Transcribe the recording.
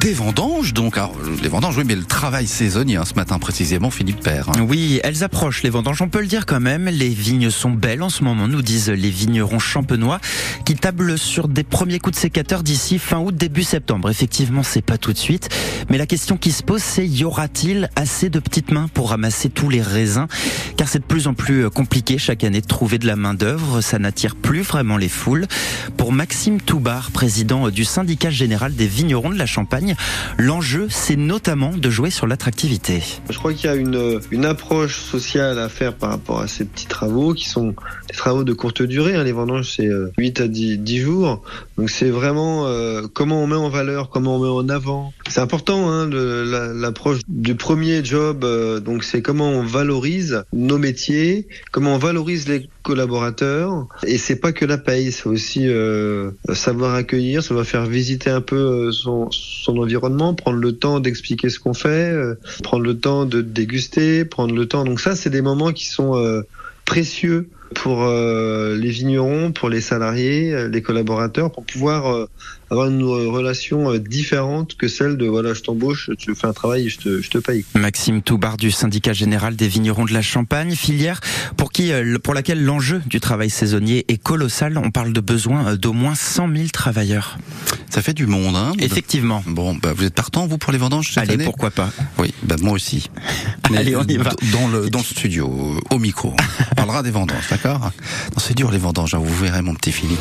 des vendanges, donc alors, les vendanges, oui, mais le travail saisonnier hein, ce matin précisément, Philippe Père. Oui, elles approchent les vendanges, on peut le dire quand même. Les vignes sont belles en ce moment, nous disent les vignerons champenois, qui tablent sur des premiers coups de sécateur d'ici fin août, début septembre. Effectivement, c'est pas tout de suite, mais la question qui se pose, c'est y aura-t-il assez de petites mains pour ramasser tous les raisins? Car c'est de plus en plus compliqué chaque année de trouver de la main d'œuvre, ça n'attire plus vraiment les foules. Pour Maxime Toubar, président du syndicat général des vignerons de la Champagne, l'enjeu, c'est notamment de jouer sur l'attractivité. Je crois qu'il y a une, une approche sociale à faire par rapport à ces petits travaux qui sont des travaux de courte durée. hein. Les vendanges, c'est euh, 8 à 10, 10 jours. Donc c'est vraiment euh, comment on met en valeur, comment on met en avant. C'est important hein, de- la- l'approche du premier job. euh, donc c'est comment on valorise nos métiers, comment on valorise les collaborateurs. Et c'est pas que la paye, c'est aussi euh, savoir accueillir, savoir faire visiter un peu euh, son, environnement, prendre le temps d'expliquer ce qu'on fait, prendre le temps de déguster, prendre le temps. Donc ça, c'est des moments qui sont précieux pour les vignerons, pour les salariés, les collaborateurs, pour pouvoir avoir une relation euh, différente que celle de voilà, je t'embauche, tu fais un travail et je te, je te paye. Maxime Toubar du syndicat général des vignerons de la Champagne, filière pour qui, euh, pour laquelle l'enjeu du travail saisonnier est colossal. On parle de besoin euh, d'au moins 100 000 travailleurs. Ça fait du monde, hein Effectivement. Bon, bah, vous êtes partant, vous, pour les vendanges cette Allez, année pourquoi pas Oui, bah, moi aussi. Allez, on y va. Dans le, dans le studio, au micro. On parlera des vendanges, d'accord? Non, C'est dur les vendanges, hein, vous verrez mon petit Philippe.